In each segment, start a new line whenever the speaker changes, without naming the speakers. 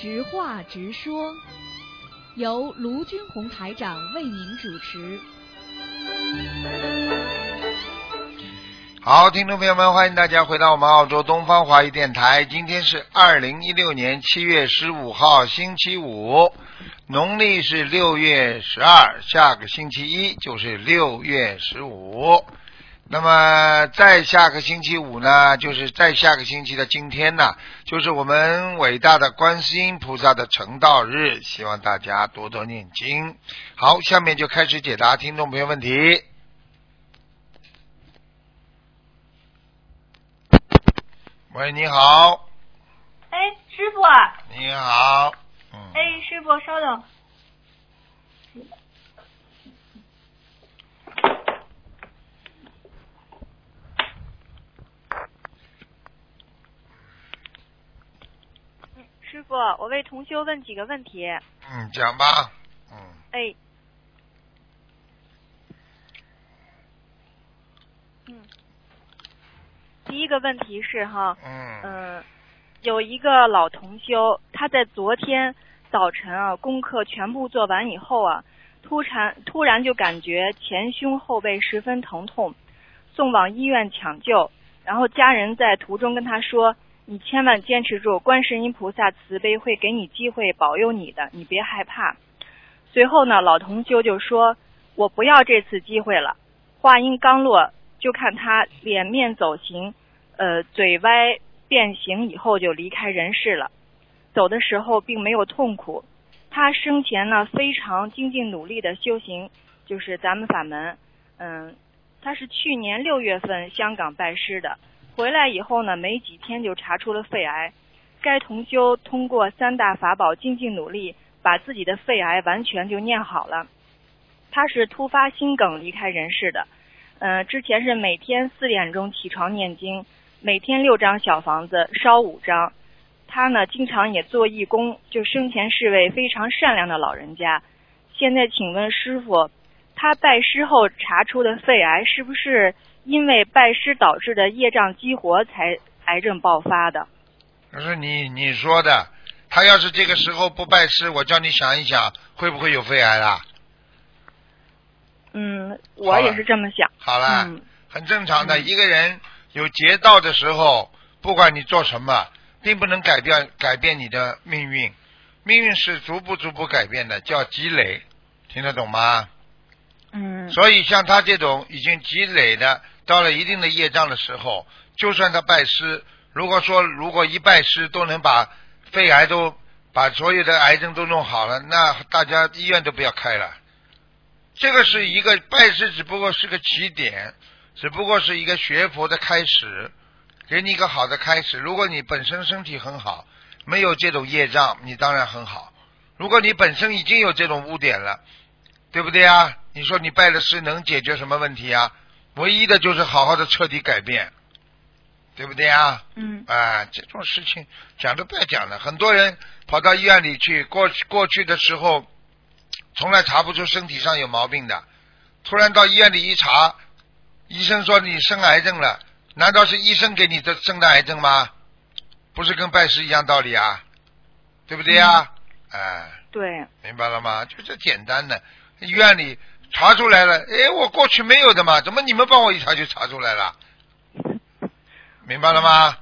直话直说，由卢军红台长为您主持。
好，听众朋友们，欢迎大家回到我们澳洲东方华语电台。今天是二零一六年七月十五号，星期五，农历是六月十二，下个星期一就是六月十五。那么再下个星期五呢，就是再下个星期的今天呢，就是我们伟大的观世音菩萨的成道日，希望大家多多念经。好，下面就开始解答听众朋友问题。喂，你好，
哎，师傅啊，
你好，嗯，
哎，师傅稍等。傅，我为同修问几个问题。
嗯，讲吧，嗯，
哎，嗯，第一个问题是哈，
嗯，
嗯，有一个老同修，他在昨天早晨啊，功课全部做完以后啊，突然突然就感觉前胸后背十分疼痛，送往医院抢救，然后家人在途中跟他说：“你千万坚持住，观世音菩萨慈悲会给你机会保佑你的，你别害怕。”随后呢，老同修就说：“我不要这次机会了。”话音刚落，就看他脸面走形，呃，嘴歪变形以后就离开人世了。走的时候并没有痛苦，他生前呢非常精进努力的修行，就是咱们法门。嗯，他是去年六月份香港拜师的，回来以后呢，没几天就查出了肺癌。该同修通过三大法宝精进努力，把自己的肺癌完全就念好了。他是突发心梗离开人世的。嗯、之前是每天四点钟起床念经，每天六张小房子烧五张。他呢，经常也做义工，就生前是位非常善良的老人家。现在请问师傅，他拜师后查出的肺癌，是不是因为拜师导致的业障激活才癌症爆发的？
可是你你说的。他要是这个时候不拜师，我叫你想一想，会不会有肺癌啦？
嗯，我也是这么想。
好了，
嗯
很正常的。
嗯
一个人有劫道的时候，不管你做什么，并不能改变改变你的命运，命运是逐步逐步改变的，叫积累，听得懂吗？
嗯
所以像他这种已经积累的，到了一定的业障的时候，就算他拜师，如果说如果一拜师都能把肺癌都把所有的癌症都弄好了，那大家医院都不要开了。这个是一个拜师，只不过是个起点，只不过是一个学佛的开始，给你一个好的开始。如果你本身身体很好，没有这种业障，你当然很好。如果你本身已经有这种污点了，对不对啊？你说你拜了师能解决什么问题啊？唯一的就是好好的彻底改变，对不对啊？
嗯
啊，这种事情讲都不要讲了。很多人跑到医院里去，过去过去的时候从来查不出身体上有毛病的，突然到医院里一查，医生说你生癌症了，难道是医生给你的生的癌症吗？不是跟拜师一样道理啊，对不对啊？哎、
对，
明白了吗？就这简单的，医院里查出来了，哎，我过去没有的嘛，怎么你们帮我一查就查出来了？明白了吗？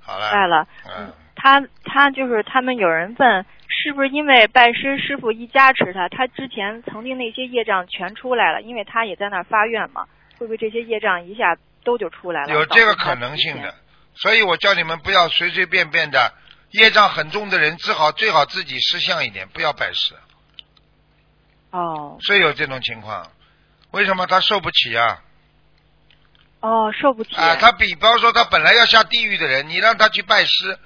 好了，
明白了。
嗯，
他他就是他们有人问，是不是因为拜师师傅一加持他，他之前曾经那些业障全出来了，因为他也在那儿发愿嘛，会不会这些业障一下都就出来了？
有这个可能性的。，所以我叫你们不要随随便便的，业障很重的人，最好最好自己识相一点，不要拜师，
哦
是有这种情况。为什么他受不起啊？
哦，受不起。
啊，他比方说他本来要下地狱的人，你让他去拜师，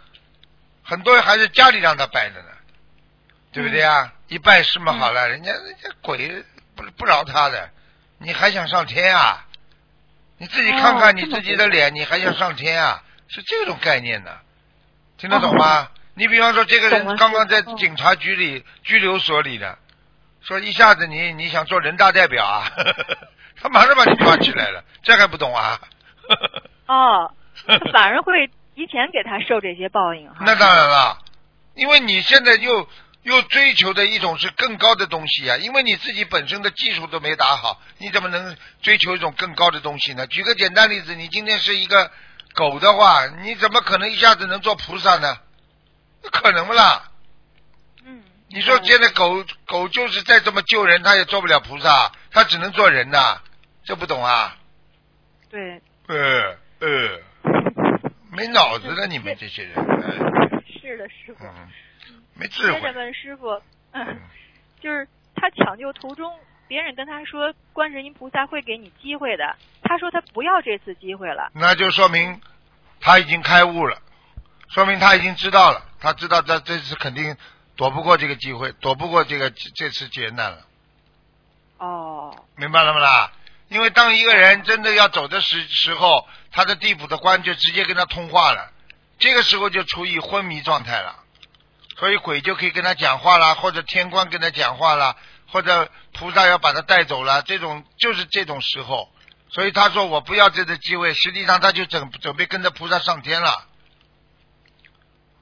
很多人还是家里让他拜的呢，对不对啊？一拜师嘛好了，人家人家鬼不不饶他的，你还想上天啊？你自己看
哦
看你自己的脸，你还想上天啊？是这种概念的，听得懂吗？你比方说这个人刚刚在警察局里、拘留所里的，说一下子你你想做人大代表啊，他马上把你抓起来了，这还不懂啊？
哦，反而会提前给他受这些报应哈。
那当然了，因为你现在又又追求的一种是更高的东西啊，因为你自己本身的技术都没打好，你怎么能追求一种更高的东西呢？举个简单例子，你今天是一个狗的话，你怎么可能一下子能做菩萨呢？不可能不啦？
嗯，
你说现在狗狗就是再这么救人，它也做不了菩萨，它只能做人呐，这不懂啊？
对，
呃呃，没脑子的你们这些人，哎
是的，师傅。
嗯，没智慧
接着。问师傅，嗯，就是他抢救途中，别人跟他说观世音菩萨会给你机会的，他说他不要这次机会了。
那就说明他已经开悟了，说明他已经知道了，他知道这这次肯定躲不过这个机会，躲不过这个这次劫难了，
哦，
明白了吗？啦？因为当一个人真的要走的时时候，他的地府的官就直接跟他通话了，这个时候就处于昏迷状态了，所以鬼就可以跟他讲话了，或者天官跟他讲话了，或者菩萨要把他带走了，这种就是这种时候。所以他说我不要这个机会，实际上他就准准备跟着菩萨上天了，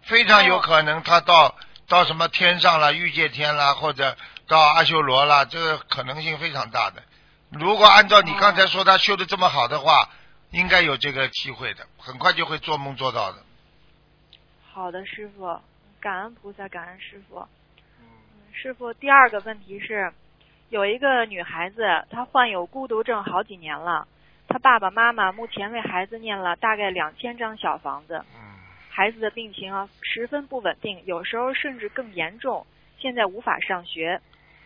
非常有可能他到到什么天上了，欲界天啦，或者到阿修罗啦，这个可能性非常大的。如果按照你刚才说他修的这么好的话，应该有这个机会的，很快就会做梦做到的。
好的，师傅，感恩菩萨，感恩师傅。嗯，师傅，第二个问题是，有一个女孩子，她患有孤独症好几年了，她爸爸妈妈目前为孩子念了大概两千张小房子，
嗯
孩子的病情啊十分不稳定，有时候甚至更严重，现在无法上学。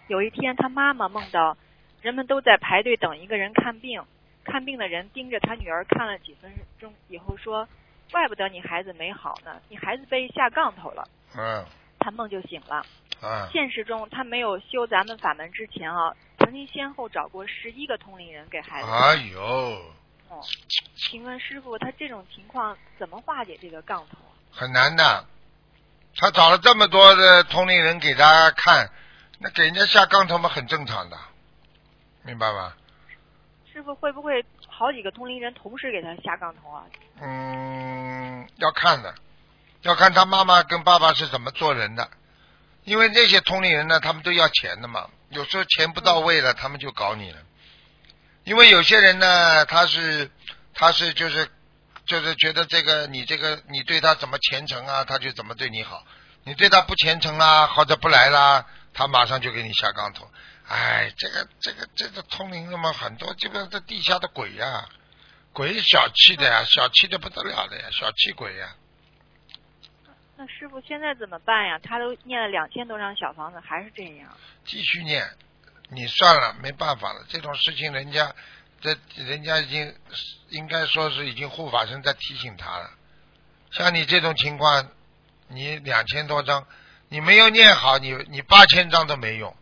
有一天，他妈妈梦到人们都在排队等一个人看病，看病的人盯着他女儿看了几分钟以后说：“怪不得你孩子没好呢，你孩子被下杠头了。
嗯”
他梦就醒了。
嗯，
现实中，他没有修咱们法门之前啊，曾经先后找过十一个通灵人给孩子。
哎呦，
哦，请问师傅，他这种情况怎么化解这个杠头啊？
很难的。他找了这么多的同龄人给他看，那给人家下杠头嘛，很正常的，明白吗？
师傅会不会好几个同龄人同时给他下杠头啊？
嗯，要看的，要看他妈妈跟爸爸是怎么做人的，因为那些同龄人呢，他们都要钱的嘛，有时候钱不到位了，他们就搞你了。因为有些人呢，他是他是就是就是觉得这个你这个你对他怎么虔诚啊，他就怎么对你好；你对他不虔诚啦，或者不来啦，他马上就给你下杠头。哎，这个这个这个通灵的嘛，很多基本上这地下的鬼呀、鬼小气的呀，小气的不得了的呀，小气鬼呀。
那师傅现在怎么办呀？他都念了两千多张小房子，还是这样。
继续念，你算了，没办法了。这种事情，人家这人家已经应该说是已经护法神在提醒他了。像你这种情况，你两千多张，你没有念好，你你八千张都没用。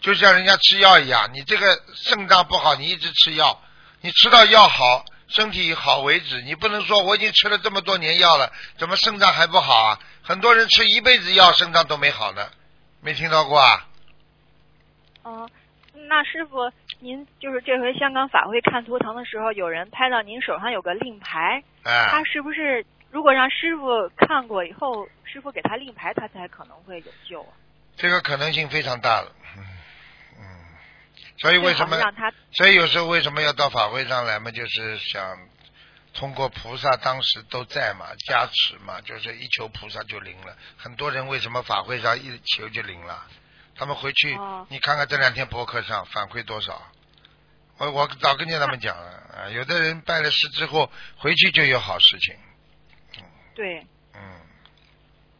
就像人家吃药一样，你这个肾脏不好，你一直吃药，你吃到药好，身体好为止。你不能说我已经吃了这么多年药了，怎么肾脏还不好啊？很多人吃一辈子药，肾脏都没好呢，没听到过啊？
哦、那师傅，您就是这回香港法会看图腾的时候，有人拍到您手上有个令牌，
哎，
他是不是如果让师傅看过以后，师傅给他令牌，他才可能会有救啊？
这个可能性非常大了。嗯嗯，所以为什么？
让他
所以有时候为什么要到法会上来嘛？就是想通过菩萨当时都在嘛，加持嘛，就是一求菩萨就灵了。很多人为什么法会上一求就灵了？他们回去，
哦
你看看这两天博客上反馈多少？我我早跟见他们讲了 啊，有的人拜了师之后回去就有好事情。
对。
嗯，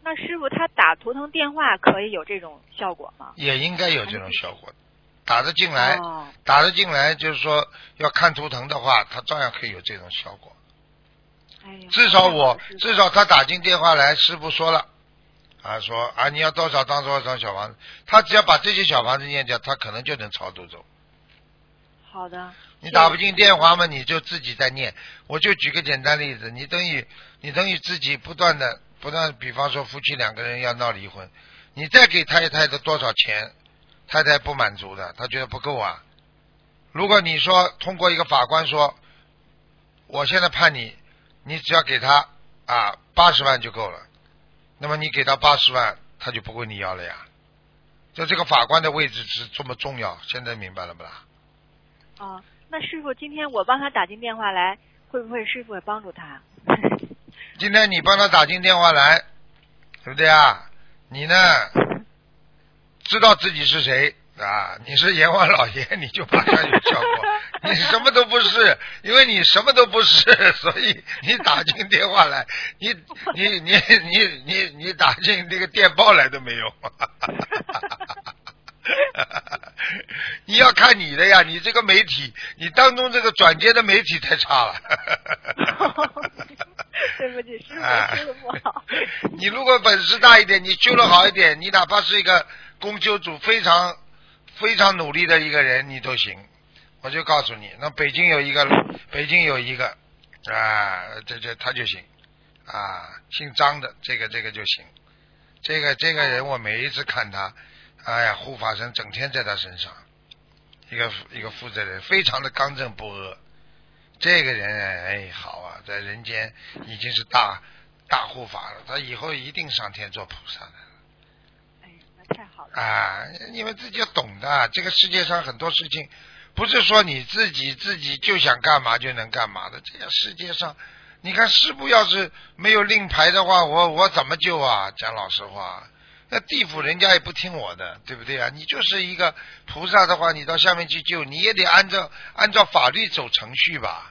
那师傅他打图腾电话可以有这种效果吗？
也应该有这种效果，打得进来。
哦，
打得进来，就是说要看图腾的话，他照样可以有这种效果。
哎，
至少我至少他打进电话来，师傅说了，啊说啊你要多少张多少张小房子，他只要把这些小房子念掉，他可能就能超度走。
好的。
你打不进电话嘛，你就自己在念。我就举个简单例子，你等于你等于自己不断的不断，比方说夫妻两个人要闹离婚，你再给太太的多少钱，太太不满足的，她觉得不够啊。如果你说通过一个法官说，我现在判你，你只要给他啊八十万就够了，那么你给他八十万，他就不会你要了呀。就这个法官的位置是这么重要，现在明白了不啦？
哦，那师傅，今天我帮他打进电话来，会不会师傅也帮助他？
今天你帮他打进电话来，对不对啊？你呢，知道自己是谁啊？你是阎王老爷，你就马上有效果。你什么都不是，因为你什么都不是，所以你打进电话来，你你你你你你打进那个电报来都没用。你要看你的呀，你这个媒体，你当中这个转接的媒体太差了。
对不起，师傅
哎
说的不好。
你如果本事大一点，你修的好一点，你哪怕是一个公修组非常非常努力的一个人，你都行。我就告诉你，那北京有一个，北京有一个啊，这这他就行啊，姓张的这个这个就行。这个这个人，我每一次看他，哎呀，护法神整天在他身上，一个一个负责人，非常的刚正不阿。这个人哎，好啊，在人间已经是大大护法了，他以后一定上天做菩萨的
哎，那太好了。
啊！你们自己要懂的，这个世界上很多事情不是说你自己自己就想干嘛就能干嘛的。这个世界上，你看师傅要是没有令牌的话，我我怎么救啊？讲老实话，那地府人家也不听我的，对不对啊？你就是一个菩萨的话，你到下面去救，你也得按照按照法律走程序吧，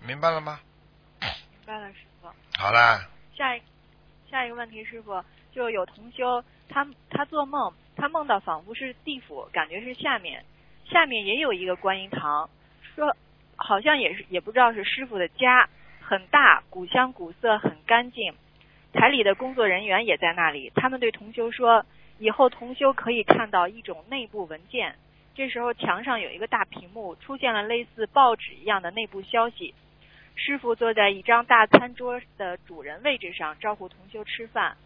明白了吗？
明白了，师傅。
好啦。
下一下一个问题，师傅，就有同修，他他做梦，他梦到仿佛是地府，感觉是下面，下面也有一个观音堂，说好像也是也不知道是师傅的家，很大，古香古色，很干净。台里的工作人员也在那里，他们对同修说，以后同修可以看到一种内部文件。这时候墙上有一个大屏幕，出现了类似报纸一样的内部消息。师傅坐在一张大餐桌的主人位置上，招呼同修吃饭。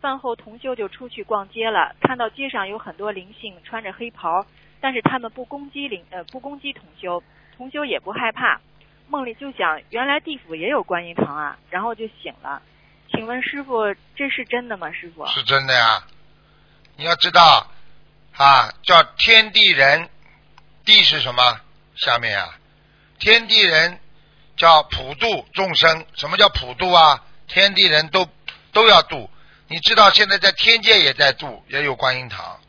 饭后，同修就出去逛街了，看到街上有很多灵性穿着黑袍，但是他们不攻击灵呃不攻击同修，同修也不害怕。梦里就想，原来地府也有观音堂啊，然后就醒了。请问师傅，这是真的吗？师傅？
是真的呀。你要知道啊，叫天地人，地是什么？下面呀，天地人叫普度众生。什么叫普度啊？天地人都都要度。你知道现在在天界也在度，也有观音堂，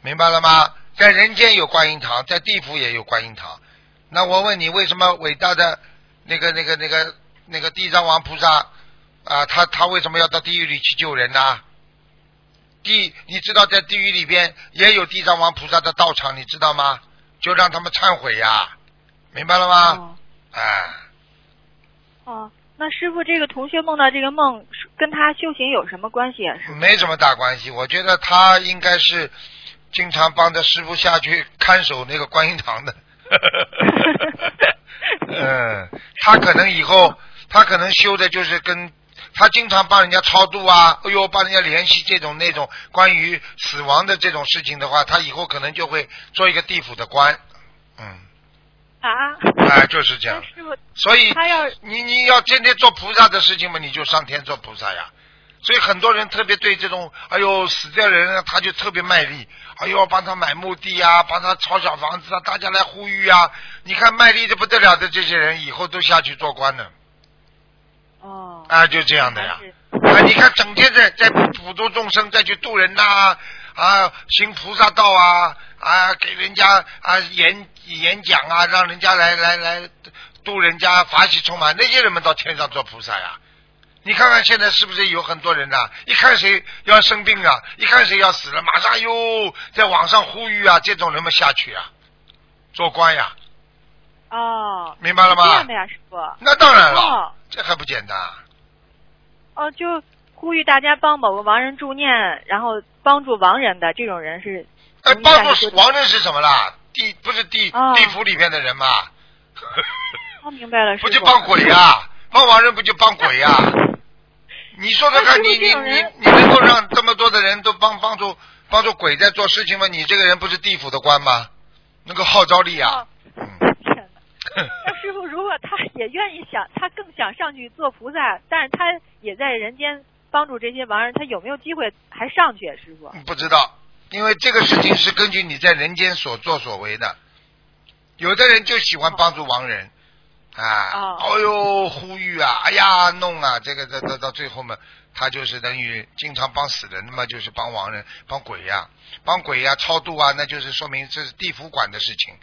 明白了吗？在人间有观音堂，在地府也有观音堂。那我问你，为什么伟大的那个、那个、那个、那个地藏王菩萨啊，他他为什么要到地狱里去救人呢？地，你知道在地狱里边也有地藏王菩萨的道场，你知道吗？就让他们忏悔呀，明白了吗？
哦
哎，
哦，那师傅，这个同学梦到这个梦，跟他修行有什么关系啊？
没什么大关系。我觉得他应该是经常帮着师傅下去看守那个观音堂的。嗯，他可能以后，他可能修的就是跟他经常帮人家超度啊，哎呦，帮人家联系这种那种关于死亡的这种事情的话，他以后可能就会做一个地府的官。嗯，
啊？
哎，就是这样所以
他要
你你要天天做菩萨的事情嘛，你就上天做菩萨呀。所以很多人特别对这种，哎呦死掉人啊，他就特别卖力，哎呦帮他买墓地啊，帮他炒小房子啊，大家来呼吁啊。你看卖力的不得了的这些人，以后都下去做官了
哦，
啊，就这样的呀。啊，你看整天在在普度众生，再去度人呐、啊，行菩萨道啊，啊，给人家啊演演讲啊，让人家来来来度人家法喜充满，那些人们到天上做菩萨呀。你看看现在是不是有很多人呐、一看谁要生病啊，一看谁要死了，马上又在网上呼吁啊，这种人们下去啊，做官呀，
哦，
明白了吗
是这样的？呀，师傅。
那当然了，
哦
这还不简单啊？
哦，就呼吁大家帮某个亡人助念，然后帮助亡人的这种人是
哎，帮助亡人是什么啦？地不是地、
哦
地府里面的人吗？
哦，明白了，师傅。
不就帮鬼呀、帮亡人不就帮鬼呀、你说说看，
那
你你你你能够让这么多的人都帮帮助帮助鬼在做事情吗？你这个人不是地府的官吗？那个号召力啊
天哪！那师傅，如果他也愿意想，他更想上去做菩萨，但是他也在人间帮助这些亡人，他有没有机会还上去？师傅？
不知道，因为这个事情是根据你在人间所作所为的。有的人就喜欢帮助亡人，啊，
哦
哦呦，呼吁啊，哎呀，弄啊，这个这到到最后嘛，他就是等于经常帮死人嘛，就是帮亡人、帮鬼呀、帮鬼呀、超度啊，那就是说明这是地府管的事情。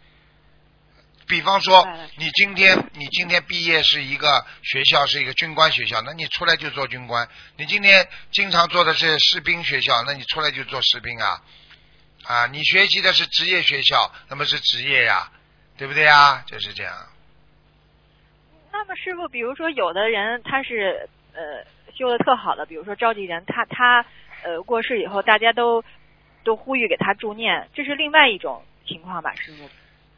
比方说你今天你今天毕业是一个学校，是一个军官学校，那你出来就做军官；你今天经常做的是士兵学校，那你出来就做士兵啊。啊，你学习的是职业学校，那么是职业呀，对不对呀？就是这样。
那么师傅，比如说有的人他是呃修的特好的，比如说召集人，他他呃过世以后，大家都都呼吁给他助念，这是另外一种情况吧，师傅？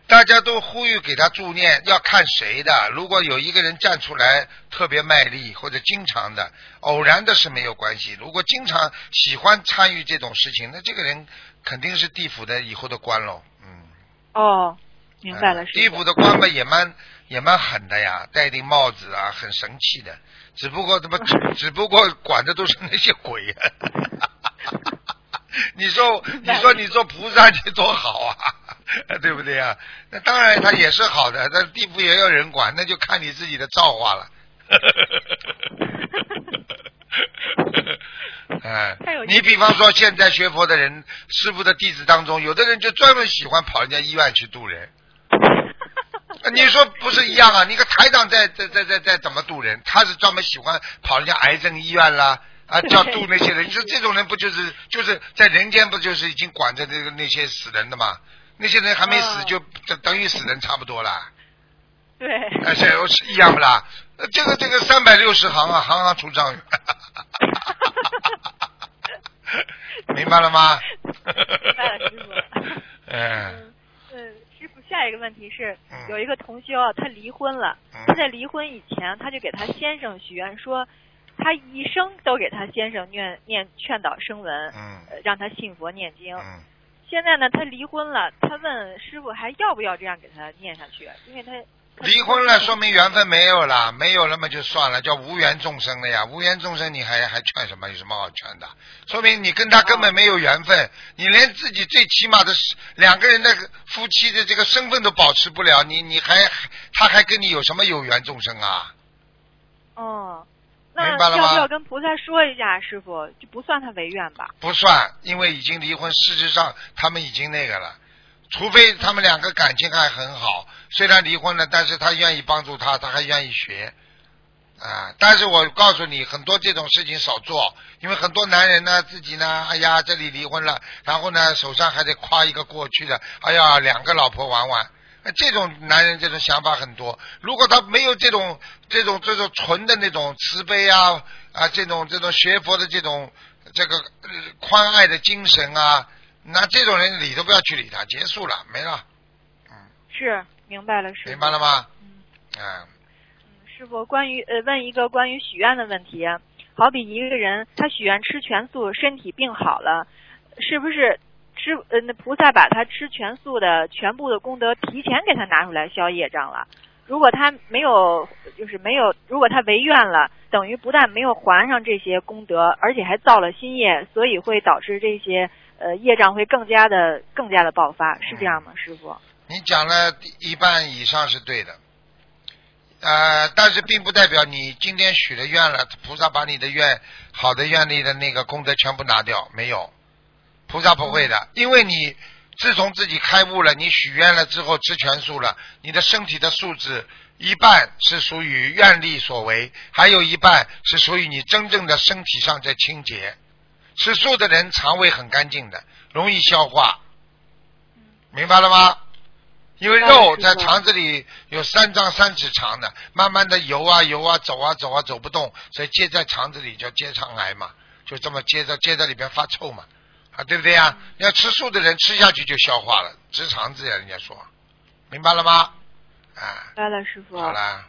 大家都呼吁给他助念，要看谁的。如果有一个人站出来特别卖力，或者经常的、偶然的是没有关系。如果经常喜欢参与这种事情，那这个人肯定是地府的以后的官喽。嗯，
哦，明白了，
呃。地府的官们也蛮也蛮狠的呀，戴顶帽子啊，很神气的。只不过他妈只 只不过管的都是那些鬼呀、你说你说你做菩萨去多好啊，对不对啊、那当然他也是好的，但地府也有人管，那就看你自己的造化了。哎你比方说现在学佛的人，师傅的弟子当中，有的人就专门喜欢跑人家医院去度人。你说不是一样啊？你个台长在在在在在怎么渡人？他是专门喜欢跑人家癌症医院啦，啊，叫渡那些人。你说这种人不就是就是在人间不就是已经管着这个那些死人的吗？那些人还没死
嗯
就等等于死人差不多了，
对，
而且是一样不啦？呃这个这个三百六十行啊，行行出状元。明白了吗？
明白了，师傅。
嗯
下一个问题是
嗯，
有一个同修啊，他离婚了，
嗯
他在离婚以前，他就给他先生许愿说，他一生都给他先生念念劝导声闻，
嗯
呃让他信佛念经。
嗯，
现在呢，他离婚了，他问师傅还要不要这样给他念下去？因为他他
离婚了，说明缘分没有了，没有了嘛就算了，叫无缘众生了呀。无缘众生你还还劝什么？有什么好劝的？说明你跟他根本没有缘分，你连自己最起码的是两个人的夫妻的这个身份都保持不了，你你还他还跟你有什么有缘众生啊？
哦，那
明白了吗
要不要跟菩萨说一下，师傅就不算他违愿吧？
不算，因为已经离婚，事实上他们已经那个了。除非他们两个感情还很好，虽然离婚了，但是他愿意帮助他，他还愿意学啊。但是我告诉你，很多这种事情少做，因为很多男人呢，自己呢，哎呀，这里离婚了，然后呢，手上还得挎一个过去的，哎呀，两个老婆玩玩。呃这种男人这种想法很多。如果他没有这种这种这种纯的那种慈悲啊啊，这种这种学佛的这种这个呃宽爱的精神啊，那这种人理都不要去理他，结束了，没了，嗯
是，明白了，师傅。
明白了吗？
嗯。
嗯，
师傅，关于呃问一个关于许愿的问题，好比一个人他许愿吃全素，身体病好了，是不是吃呃那菩萨把他吃全素的全部的功德提前给他拿出来消业障了？如果他没有就是没有，如果他违愿了，等于不但没有还上这些功德，而且还造了新业，所以会导致这些呃业障会更加的更加的爆发，是这样吗，师傅？
你讲了一半以上是对的，呃，但是并不代表你今天许了愿了，菩萨把你的愿好的愿力的那个功德全部拿掉，没有，菩萨不会的，因为你自从自己开悟了，你许愿了之后吃全素了，你的身体的素质一半是属于愿力所为，还有一半是属于你真正的身体上在清洁。吃素的人肠胃很干净的，容易消化，明白了吗？因为肉在肠子里有三张三尺长的，慢慢的游啊游啊走啊走啊走不动，所以接在肠子里叫结肠癌嘛，就这么接着接在里边发臭嘛，啊对不对呀？要吃素的人吃下去就消化了，直肠子呀，人家说，明白了吗？啊，
明白了，师傅。
好了，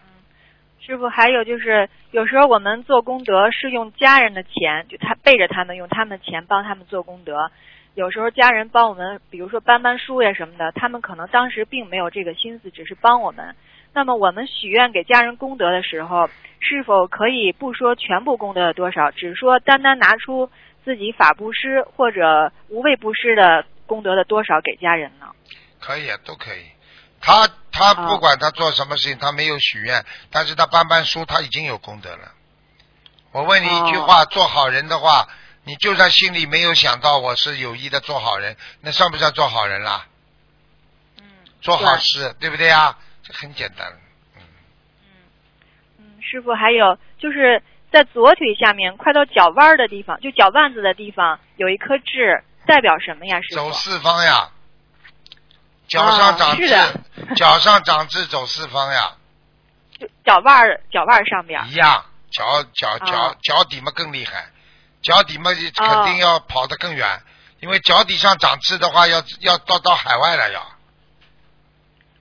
师傅，还有就是，有时候我们做功德是用家人的钱，就他背着他们用他们的钱帮他们做功德。有时候家人帮我们，比如说搬搬书呀什么的，他们可能当时并没有这个心思，只是帮我们。那么我们许愿给家人功德的时候，是否可以不说全部功德的多少，只说单单拿出自己法布施或者无畏布施的功德的多少给家人呢？
可以啊，都可以。他他
啊
不管他做什么事情，他没有许愿，但是他搬搬书，他已经有功德了。我问你一句话，做好人的话，你就算心里没有想到我是有意的做好人，那算不算做好人啦？
嗯，
做好事，对不对呀？这很简单。嗯，
嗯，师傅，还有就是在左腿下面快到脚腕儿的地方，就脚腕子的地方有一颗痣，代表什么呀，师傅？
走四方呀，脚上长痣，脚上长痣走四方呀，
就脚腕儿脚腕儿上边。
一样，脚脚脚
啊
脚底嘛更厉害，脚底嘛肯定要跑得更远，因为脚底上长痣的话，要要到到海外了要。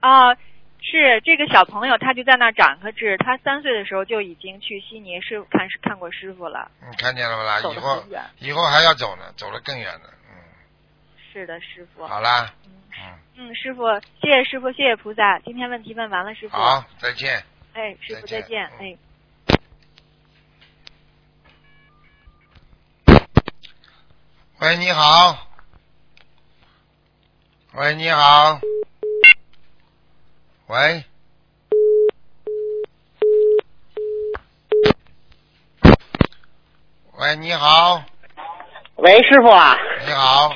啊，是这个小朋友，他就在那儿长颗痣。他三岁的时候就已经去悉尼是看看过师傅了，
你看见了不啦？
走
以后。以后还要走呢，走得更远呢。嗯，
是的，师傅。
好啦，
嗯
嗯，
嗯，师傅，谢谢师傅，谢谢菩萨。今天问题问完了，师傅。
好，再见。
哎，师傅
再见
哎。
喂，你好。喂，你好。喂。喂，你好，
喂，师傅啊，
你好，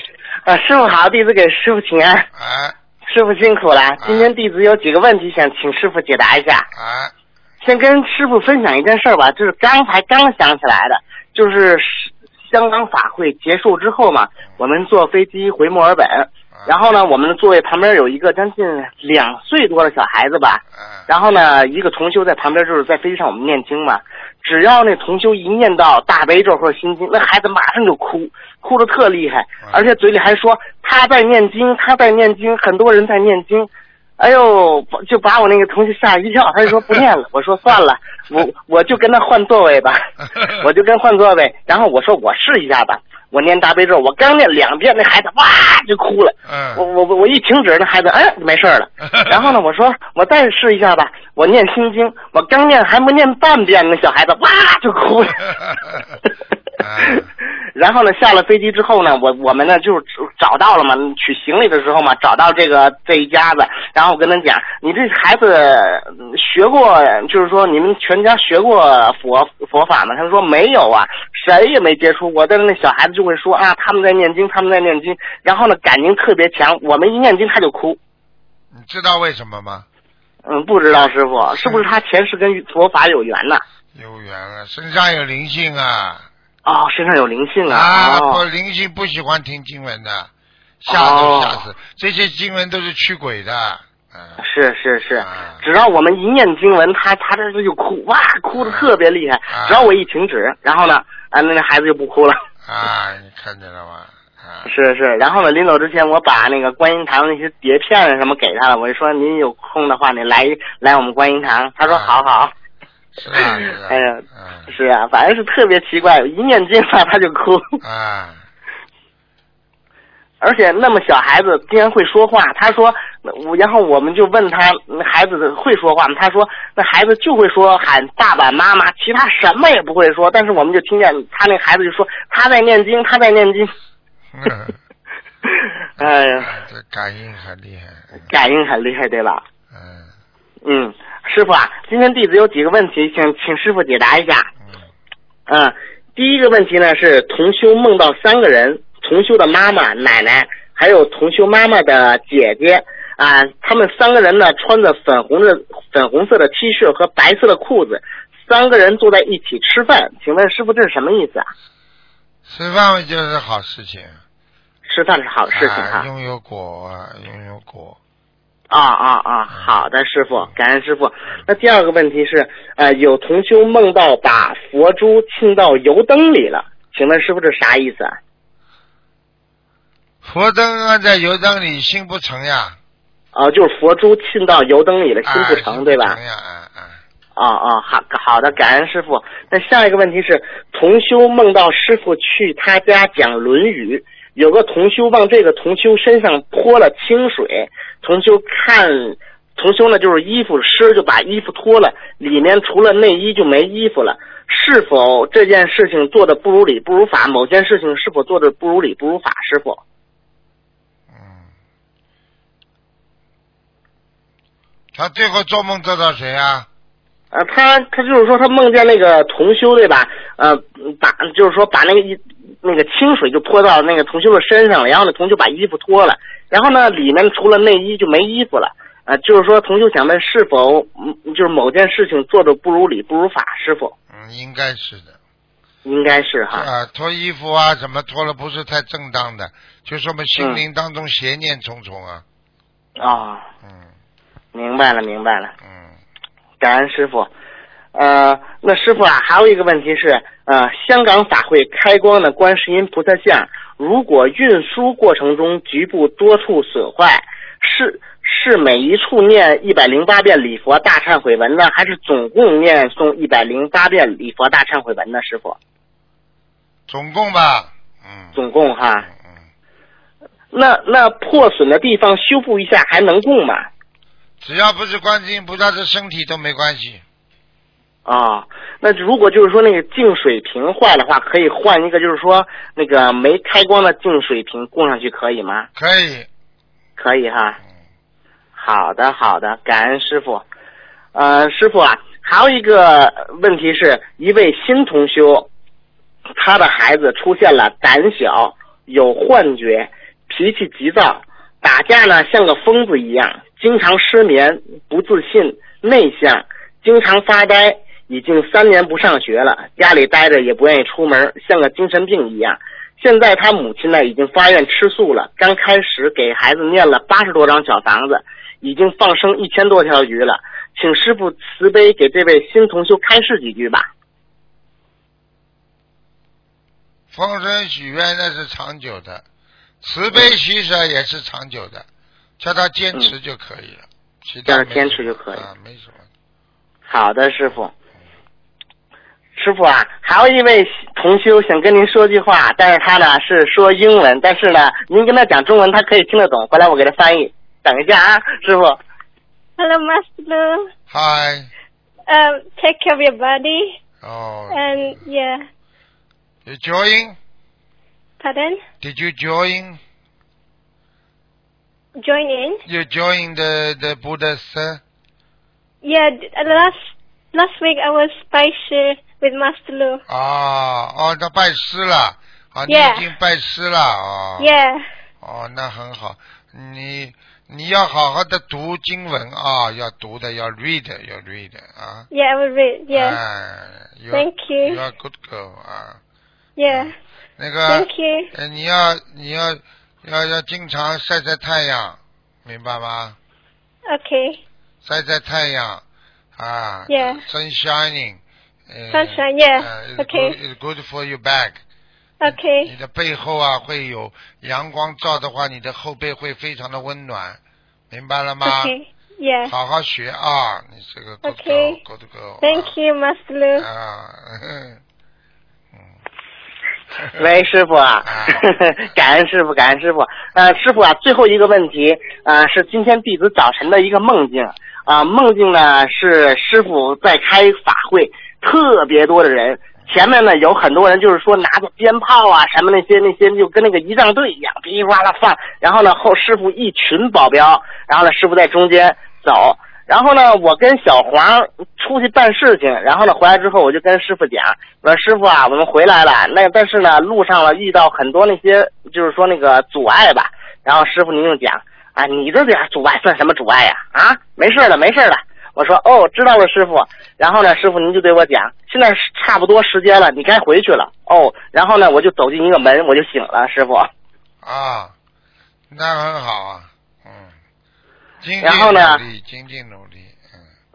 呃，师傅好，弟子给师傅请安，
啊
师傅辛苦了。今天弟子有几个问题想请师傅解答一下。
啊，
先跟师傅分享一件事儿吧，就是刚才刚想起来的，就是香港法会结束之后嘛，我们坐飞机回墨尔本，然后呢，我们的座位旁边有一个将近两岁多的小孩子吧，
哎，
然后呢，一个同修在旁边，就是在飞机上我们念经嘛。只要那同修一念到大悲咒或者心经，那孩子马上就哭，哭的特厉害，而且嘴里还说他在念经，他在念经，很多人在念经。哎呦，就把我那个同学吓一跳，他就说不念了。我说算了，我我就跟他换座位吧，我就跟换座位。然后我说我试一下吧，我念大悲咒，我刚念两遍，那孩子哇就哭了。
嗯，
我我我我一停止，那孩子哎没事儿了。然后呢，我说我再试一下吧，我念心经，我刚念还没念半遍，那小孩子哇就哭了。
嗯
然后呢，下了飞机之后呢，我我们呢就是找到了嘛，取行李的时候嘛，找到这个这一家子，然后我跟他讲，你这孩子嗯学过，就是说你们全家学过佛佛法吗？他说没有啊，谁也没接触过。但是那小孩子就会说啊，他们在念经，他们在念经，然后呢感情特别强，我们一念经他就哭。
你知道为什么吗？
嗯，不知道师傅是不是他前世跟佛法有缘呢？
有缘啊，身上有灵性啊！
哦，身上有灵性啊！
啊，不，
哦，
灵性不喜欢听经文的，吓都吓死。这些经文都是驱鬼的，嗯，
是是是，
啊
只要我们一念经文，他他这就哭，哇，哭的特别厉害
啊。
只要我一停止，然后呢，啊，那那孩子就不哭了。
啊，你看见了吗？啊，
是是，然后呢，临走之前，我把那个观音堂那些碟片啊什么给他了，我就说您有空的话，你来来我们观音堂。他说
啊
好好。
是啊，是啊，
哎呀
嗯，
是啊，反正是特别奇怪，一念经吧他就哭，
啊，
而且那么小孩子竟然会说话。他说，然后我们就问他，那孩子会说话吗？他说，那孩子就会说喊爸爸妈妈，其他什么也不会说。但是我们就听见他那孩子就说他在念经，他在念经。
嗯
哎呀，
这感应很厉害，
感应很厉害，对吧？
嗯
嗯，师傅啊，今天弟子有几个问题，请请师傅解答一下。
嗯
嗯，第一个问题呢是同修梦到三个人，同修的妈妈、奶奶，还有同修妈妈的姐姐啊，他们三个人呢穿着粉红的粉红色的 T 恤和白色的裤子，三个人坐在一起吃饭。请问师傅这是什么意思啊？
吃饭就是好事情，
吃饭是好事情哈、
啊，拥有果，拥有果，
啊啊啊！好的，师傅，感恩师傅。那第二个问题是，呃，有同修梦到把佛珠浸到油灯里了，请问师傅这啥意思啊？
佛灯按在油灯里，心不成呀，
啊，就是佛珠浸到油灯里了，心不
啊
成，对吧
成？呀，啊啊，
啊啊，好好的，感恩师傅。那下一个问题是，同修梦到师傅去他家讲《论语》，有个同修往这个同修身上泼了清水，同修看重修呢就是衣服湿就把衣服脱了，里面除了内衣就没衣服了。是否这件事情做的不如理不如法？某件事情是否做的不如理不如法？师傅？
嗯，他最后做梦做到谁啊？
呃，他他就是说他梦见那个同修对吧？呃，把就是说把那个一那个清水就泼到那个同修的身上了，然后呢同修把衣服脱了，然后呢里面除了内衣就没衣服了。呃，就是说同修想问是否嗯就是某件事情做的不如理不如法？师傅？
嗯，应该是的。
应该是哈。
啊，脱衣服啊，怎么脱了不是太正当的，就说明心灵当中邪念重重啊。
啊、
嗯
明白了明白了。
嗯，
感恩师傅。呃，那师傅啊，还有一个问题是，呃，香港法会开光的观世音菩萨像，如果运输过程中局部多处损坏，是是每一处念一百零八遍礼佛大忏悔文呢，还是总共念诵一百零八遍礼佛大忏悔文呢？师傅，
总共吧。嗯。
总共哈。
嗯嗯，
那那破损的地方修复一下还能供吗？
只要不是观世音菩萨的身体都没关系。
啊、那如果就是说那个净水瓶坏的话，可以换一个，就是说那个没开光的净水瓶供上去，可以吗？
可以。
可以哈。
嗯
好的，好的，感恩师傅。呃，师傅啊，还有一个问题是，一位新同修，他的孩子出现了胆小、有幻觉、脾气急躁，打架呢像个疯子一样，经常失眠、不自信、内向，经常发呆。已经三年不上学了，家里待着也不愿意出门，像个精神病一样。现在他母亲呢已经发愿吃素了，刚开始给孩子念了八十多张小房子，已经放生一千多条鱼了。请师傅慈悲给这位新同修开示几句吧。
放生许愿那是长久的，慈悲喜舍也是长久的，叫他坚持就可以了。其他
叫他坚持就可以
啊，没什么。
好的，师傅。师傅啊，还有一位同修想跟您说句话，但是他呢是说英文，但是呢您跟他讲中文，他可以听得懂。回来我给他翻译。等一下啊，师傅。
Hello, Master.
Hi，
Um, take care of your body.
哦
And yeah,
，You join?
pardon.
Did you join?
Join in.
You join the the Buddha's? uh,
Yeah, d- uh, last last week I was spicy with Master Lu.
啊哦，他拜师了，啊，你已经拜师了啊。
Yeah.
哦，那很好，你你要好好的读经文啊，要读的，要 read，要 read 啊。
Yeah, I will read. Yeah.
哎，you are-
Thank you.
You are good girl 啊。
Yeah.
那个
Thank you.
呃，你要你要要要经常晒晒太阳，明白吗
？Okay.
晒晒太阳啊
Yeah.
sun shining，呃
Sunshine, yeah.
呃 it's
Okay.
good- it's good for your back。你
Okay.
的背后啊会有阳光照的话，你的后背会非常的温暖，明白了吗
Okay. Yeah.
好好学啊，你这个 good
Okay.
girl，good girl。
Thank you, Master Lu.
啊，嗯，
喂，师傅啊
啊，
感恩师傅，感恩师傅。呃，师傅啊，最后一个问题，呃，是今天弟子早晨的一个梦境啊、梦境呢是师傅在开法会，特别多的人，前面呢有很多人就是说拿着鞭炮啊什么那些那些，就跟那个仪仗队一样，噼里啪啦放。然后呢后师傅一群保镖，然后呢师傅在中间走。然后呢，我跟小黄出去办事情，然后呢回来之后，我就跟师傅讲，我说师傅啊，我们回来了，那但是呢路上了遇到很多那些就是说那个阻碍吧，然后师傅您就讲啊，你这点阻碍算什么阻碍呀？啊，没事的，没事的。我说哦，知道了，师傅。然后呢，师傅您就对我讲，现在差不多时间了，你该回去了。哦，然后呢，我就走进一个门，我就醒了，师傅。
啊，那很好啊，嗯，精
然后呢
进努力，精进努力，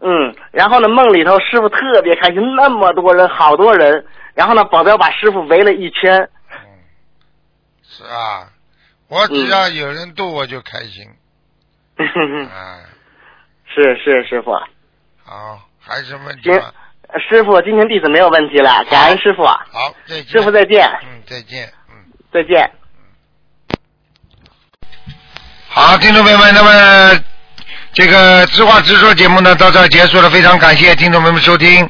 嗯，
嗯，然后呢，梦里头师傅特别开心，那么多人，好多人。然后呢，保镖把师傅围了一圈。
嗯，是啊，我只要有人度我就开心，嗯 啊，
是是师傅。
好还有什么问题
师傅今天弟子没有问题了感恩师傅。
好再见。
师傅再见。
嗯再见嗯。
再见。
好听众朋友们那么这个直话直说节目呢到这儿结束了非常感谢听众朋友们收听。